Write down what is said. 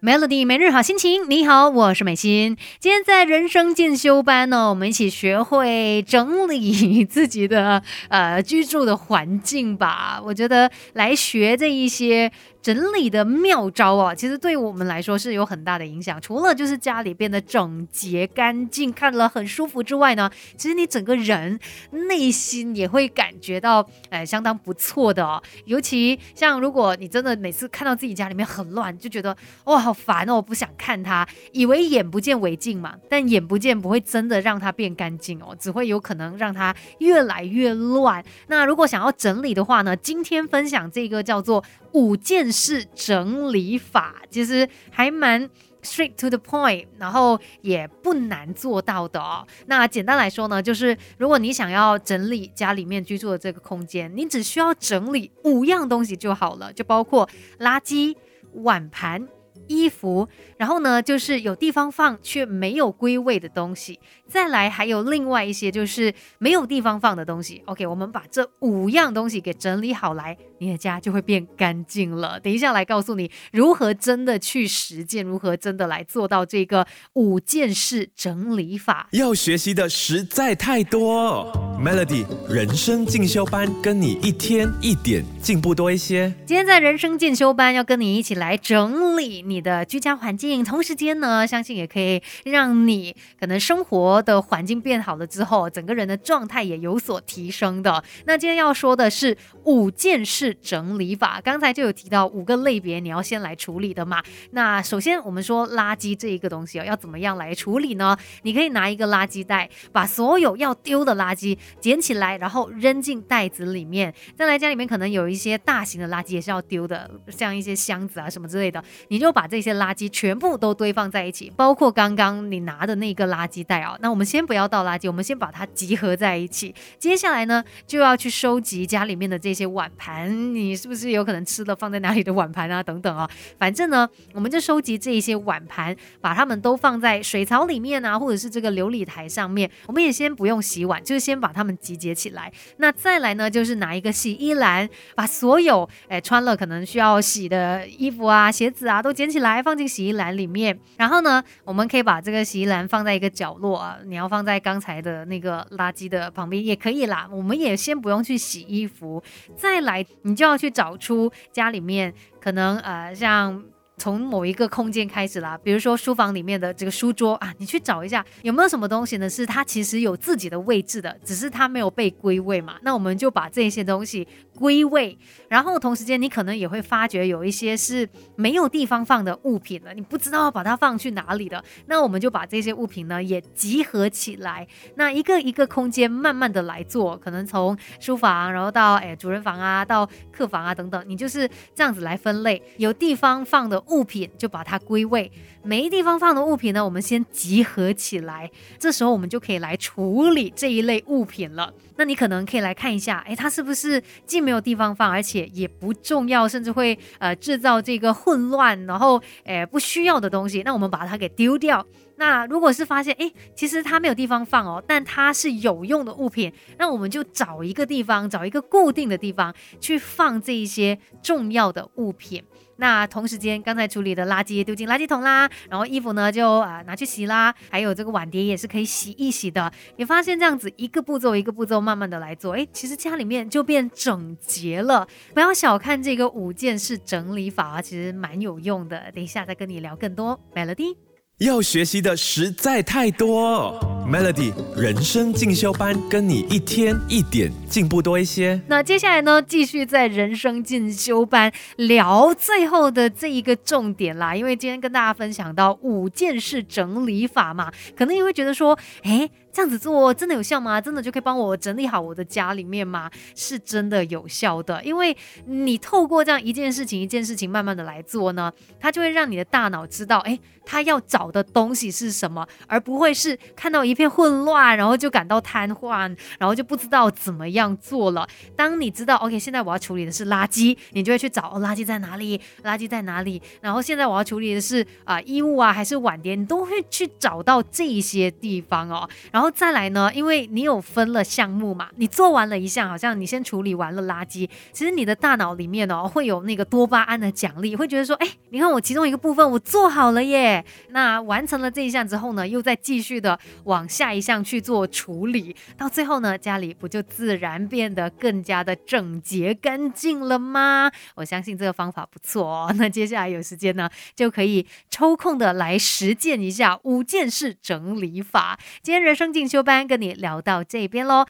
Melody 每日好心情，你好，我是美心。今天在人生进修班呢，我们一起学会整理自己的呃居住的环境吧。我觉得来学这一些。整理的妙招啊，其实对我们来说是有很大的影响。除了就是家里变得整洁干净，看了很舒服之外呢，其实你整个人内心也会感觉到，呃，相当不错的哦。尤其像如果你真的每次看到自己家里面很乱，就觉得哇好烦哦，不想看它，以为眼不见为净嘛，但眼不见不会真的让它变干净哦，只会有可能让它越来越乱。那如果想要整理的话呢，今天分享这个叫做。五件是整理法其实还蛮 straight to the point，然后也不难做到的哦。那简单来说呢，就是如果你想要整理家里面居住的这个空间，你只需要整理五样东西就好了，就包括垃圾、碗盘。衣服，然后呢，就是有地方放却没有归位的东西。再来，还有另外一些就是没有地方放的东西。OK，我们把这五样东西给整理好来，你的家就会变干净了。等一下来告诉你如何真的去实践，如何真的来做到这个五件事整理法。要学习的实在太多，Melody 人生进修班跟你一天一点进步多一些。今天在人生进修班要跟你一起来整理你。的居家环境，同时间呢，相信也可以让你可能生活的环境变好了之后，整个人的状态也有所提升的。那今天要说的是五件事整理法，刚才就有提到五个类别，你要先来处理的嘛。那首先我们说垃圾这一个东西哦，要怎么样来处理呢？你可以拿一个垃圾袋，把所有要丢的垃圾捡起来，然后扔进袋子里面。再来家里面可能有一些大型的垃圾也是要丢的，像一些箱子啊什么之类的，你就把这些垃圾全部都堆放在一起，包括刚刚你拿的那个垃圾袋啊。那我们先不要倒垃圾，我们先把它集合在一起。接下来呢，就要去收集家里面的这些碗盘，你是不是有可能吃的放在哪里的碗盘啊？等等啊，反正呢，我们就收集这一些碗盘，把它们都放在水槽里面啊，或者是这个琉璃台上面。我们也先不用洗碗，就是先把他们集结起来。那再来呢，就是拿一个洗衣篮，把所有哎穿了可能需要洗的衣服啊、鞋子啊都捡起来放。进洗衣篮里面，然后呢，我们可以把这个洗衣篮放在一个角落啊。你要放在刚才的那个垃圾的旁边也可以啦。我们也先不用去洗衣服，再来你就要去找出家里面可能呃像。从某一个空间开始啦，比如说书房里面的这个书桌啊，你去找一下有没有什么东西呢？是它其实有自己的位置的，只是它没有被归位嘛。那我们就把这些东西归位，然后同时间你可能也会发觉有一些是没有地方放的物品了，你不知道把它放去哪里的。那我们就把这些物品呢也集合起来，那一个一个空间慢慢的来做，可能从书房，然后到哎主人房啊，到客房啊等等，你就是这样子来分类，有地方放的。物品就把它归位，没地方放的物品呢，我们先集合起来。这时候我们就可以来处理这一类物品了。那你可能可以来看一下，哎，它是不是既没有地方放，而且也不重要，甚至会呃制造这个混乱，然后诶不需要的东西，那我们把它给丢掉。那如果是发现，哎，其实它没有地方放哦，但它是有用的物品，那我们就找一个地方，找一个固定的地方去放这一些重要的物品。那同时间，刚才处理的垃圾丢进垃圾桶啦，然后衣服呢就啊拿去洗啦，还有这个碗碟也是可以洗一洗的。你发现这样子一个步骤一个步骤慢慢的来做，哎，其实家里面就变整洁了。不要小看这个五件事整理法啊，其实蛮有用的。等一下再跟你聊更多，Melody。要学习的实在太多，Melody 人生进修班，跟你一天一点进步多一些。那接下来呢，继续在人生进修班聊最后的这一个重点啦。因为今天跟大家分享到五件事整理法嘛，可能你会觉得说，哎。这样子做真的有效吗？真的就可以帮我整理好我的家里面吗？是真的有效的，因为你透过这样一件事情一件事情慢慢的来做呢，它就会让你的大脑知道，哎，他要找的东西是什么，而不会是看到一片混乱，然后就感到瘫痪，然后就不知道怎么样做了。当你知道，OK，现在我要处理的是垃圾，你就会去找，哦，垃圾在哪里？垃圾在哪里？然后现在我要处理的是啊衣物啊还是碗碟，你都会去找到这些地方哦，然后。再来呢，因为你有分了项目嘛，你做完了一项，好像你先处理完了垃圾，其实你的大脑里面哦会有那个多巴胺的奖励，会觉得说，哎，你看我其中一个部分我做好了耶。那完成了这一项之后呢，又再继续的往下一项去做处理，到最后呢，家里不就自然变得更加的整洁干净了吗？我相信这个方法不错哦。那接下来有时间呢，就可以抽空的来实践一下五件事整理法。今天人生进修班跟你聊到这边喽。